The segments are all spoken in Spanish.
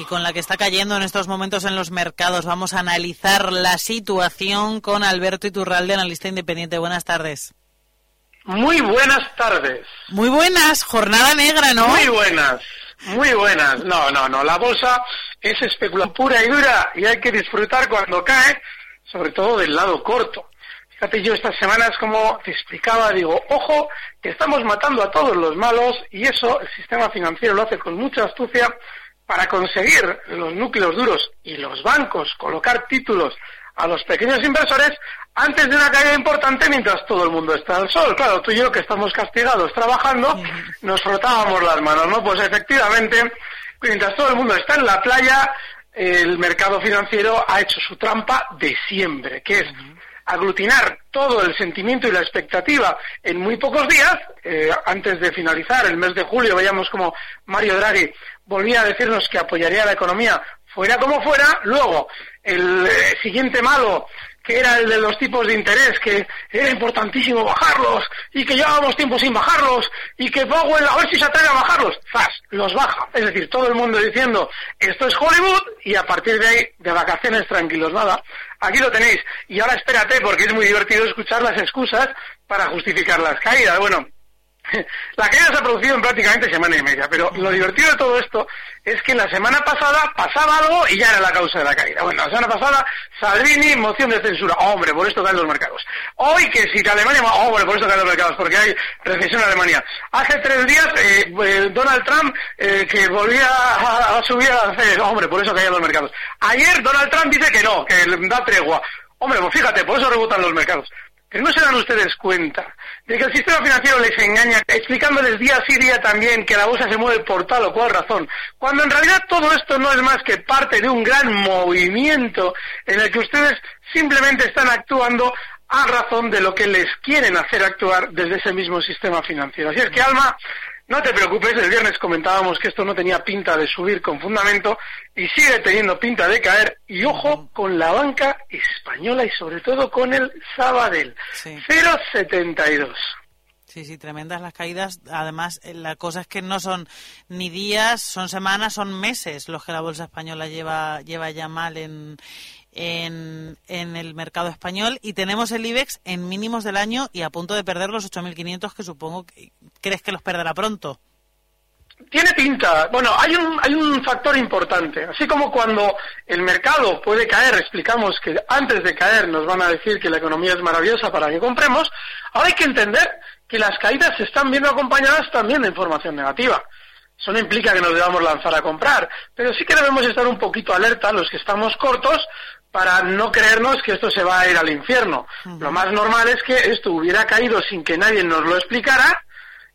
Y con la que está cayendo en estos momentos en los mercados. Vamos a analizar la situación con Alberto Iturralde, analista independiente. Buenas tardes. Muy buenas tardes. Muy buenas, jornada negra, ¿no? Muy buenas, muy buenas. No, no, no, la bolsa es especulación pura y dura y hay que disfrutar cuando cae, sobre todo del lado corto. Fíjate, yo estas semanas, como te explicaba, digo, ojo, que estamos matando a todos los malos y eso el sistema financiero lo hace con mucha astucia para conseguir los núcleos duros y los bancos colocar títulos a los pequeños inversores antes de una caída importante mientras todo el mundo está al sol. Claro, tú y yo que estamos castigados trabajando, nos frotábamos las manos, ¿no? Pues efectivamente, mientras todo el mundo está en la playa, el mercado financiero ha hecho su trampa de siempre, que es aglutinar todo el sentimiento y la expectativa en muy pocos días, eh, antes de finalizar el mes de julio, veíamos como Mario Draghi volvía a decirnos que apoyaría la economía fuera como fuera, luego el eh, siguiente malo que era el de los tipos de interés, que era importantísimo bajarlos y que llevábamos tiempo sin bajarlos y que Powell a ver si se atreve a bajarlos, ¡zas! los baja. Es decir, todo el mundo diciendo esto es Hollywood y a partir de ahí de vacaciones tranquilos, nada. Aquí lo tenéis. Y ahora espérate porque es muy divertido escuchar las excusas para justificar las caídas. Bueno, la caída se ha producido en prácticamente semana y media, pero lo divertido de todo esto es que la semana pasada pasaba algo y ya era la causa de la caída. Bueno, la semana pasada, Salvini, moción de censura. hombre, por esto caen los mercados. Hoy que si Alemania, hombre, por esto caen los mercados, porque hay recesión en Alemania. Hace tres días, eh, eh, Donald Trump, eh, que volvía a, subir a hacer, hombre, por eso caían los mercados. Ayer Donald Trump dice que no, que da tregua. Hombre, pues fíjate, por eso rebotan los mercados. Pero no se dan ustedes cuenta de que el sistema financiero les engaña, explicándoles día sí día también que la bolsa se mueve por tal o cual razón, cuando en realidad todo esto no es más que parte de un gran movimiento en el que ustedes simplemente están actuando a razón de lo que les quieren hacer actuar desde ese mismo sistema financiero. Así es que, Alma, no te preocupes, el viernes comentábamos que esto no tenía pinta de subir con fundamento y sigue teniendo pinta de caer. Y ojo con la banca española y sobre todo con el Sabadell. 0,72. Sí, sí, tremendas las caídas. Además, eh, la cosa es que no son ni días, son semanas, son meses los que la bolsa española lleva, lleva ya mal en, en, el mercado español y tenemos el IBEX en mínimos del año y a punto de perder los 8.500 que supongo que crees que los perderá pronto. Tiene pinta. Bueno, hay un, hay un factor importante. Así como cuando el mercado puede caer, explicamos que antes de caer nos van a decir que la economía es maravillosa para que compremos, ahora hay que entender que las caídas se están viendo acompañadas también de información negativa. Eso no implica que nos debamos lanzar a comprar, pero sí que debemos estar un poquito alerta los que estamos cortos para no creernos que esto se va a ir al infierno. Lo más normal es que esto hubiera caído sin que nadie nos lo explicara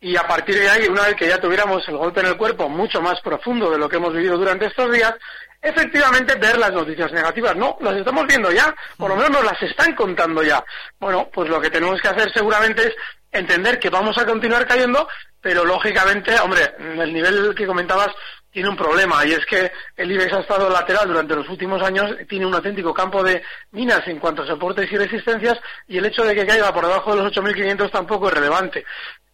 y a partir de ahí, una vez que ya tuviéramos el golpe en el cuerpo mucho más profundo de lo que hemos vivido durante estos días, efectivamente ver las noticias negativas. No, las estamos viendo ya, por lo menos nos las están contando ya. Bueno, pues lo que tenemos que hacer seguramente es entender que vamos a continuar cayendo, pero lógicamente, hombre, el nivel que comentabas tiene un problema y es que el IBEX ha estado lateral durante los últimos años, tiene un auténtico campo de minas en cuanto a soportes y resistencias y el hecho de que caiga por debajo de los 8.500 tampoco es relevante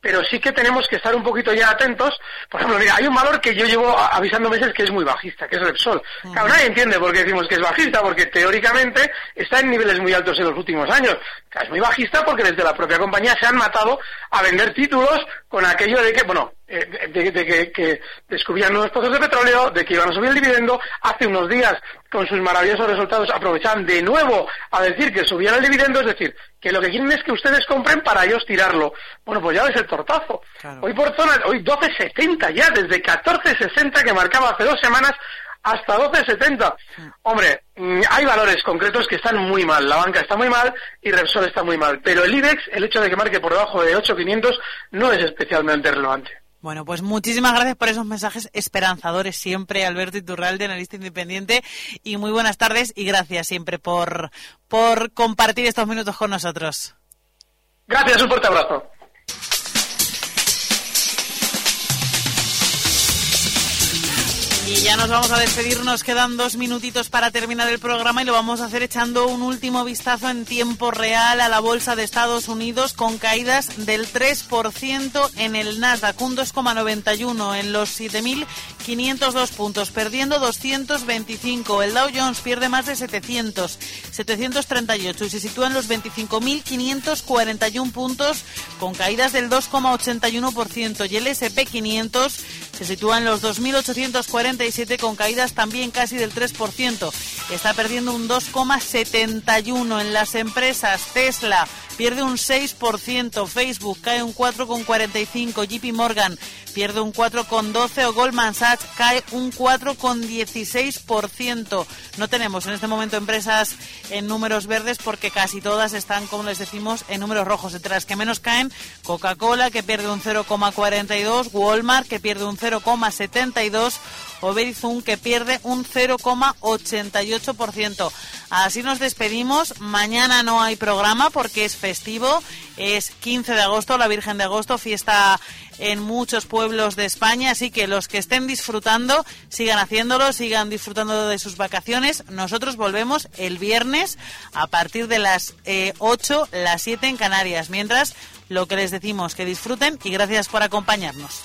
pero sí que tenemos que estar un poquito ya atentos. Por ejemplo, mira, hay un valor que yo llevo avisando meses que es muy bajista, que es Repsol. Claro, nadie entiende por qué decimos que es bajista, porque teóricamente está en niveles muy altos en los últimos años. es muy bajista porque desde la propia compañía se han matado a vender títulos con aquello de que, bueno, eh, de, que, descubrían nuevos pozos de petróleo, de que iban a subir el dividendo. Hace unos días, con sus maravillosos resultados, aprovechaban de nuevo a decir que subían el dividendo, es decir, que lo que quieren es que ustedes compren para ellos tirarlo. Bueno, pues ya ves el tortazo. Hoy por zona, hoy 12.70 ya, desde 14.60 que marcaba hace dos semanas, hasta 12.70. Hombre, mm, hay valores concretos que están muy mal. La banca está muy mal y Repsol está muy mal. Pero el IBEX, el hecho de que marque por debajo de 8.500, no es especialmente relevante. Bueno, pues muchísimas gracias por esos mensajes esperanzadores siempre, Alberto Iturralde, analista independiente. Y muy buenas tardes y gracias siempre por, por compartir estos minutos con nosotros. Gracias, un fuerte abrazo. Y ya nos vamos a despedir, nos quedan dos minutitos para terminar el programa y lo vamos a hacer echando un último vistazo en tiempo real a la bolsa de Estados Unidos con caídas del 3% en el Nasdaq, un 2,91 en los 7.502 puntos, perdiendo 225. El Dow Jones pierde más de 700, 738 y se sitúa en los 25.541 puntos con caídas del 2,81% y el S&P 500 se sitúa en los 2.840 con caídas también casi del 3%. Está perdiendo un 2,71 en las empresas. Tesla pierde un 6%, Facebook cae un 4,45, JP Morgan pierde un 4,12 o Goldman Sachs cae un 4,16%. No tenemos en este momento empresas en números verdes porque casi todas están, como les decimos, en números rojos. Entre las que menos caen, Coca-Cola que pierde un 0,42, Walmart que pierde un 0,72 o Verizon que pierde un 0,88%. Así nos despedimos. Mañana no hay programa porque es festivo. Es 15 de agosto, la Virgen de Agosto, fiesta en muchos pueblos de España. Así que los que estén disfrutando, sigan haciéndolo, sigan disfrutando de sus vacaciones. Nosotros volvemos el viernes a partir de las 8, eh, las 7 en Canarias. Mientras, lo que les decimos, que disfruten y gracias por acompañarnos.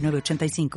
85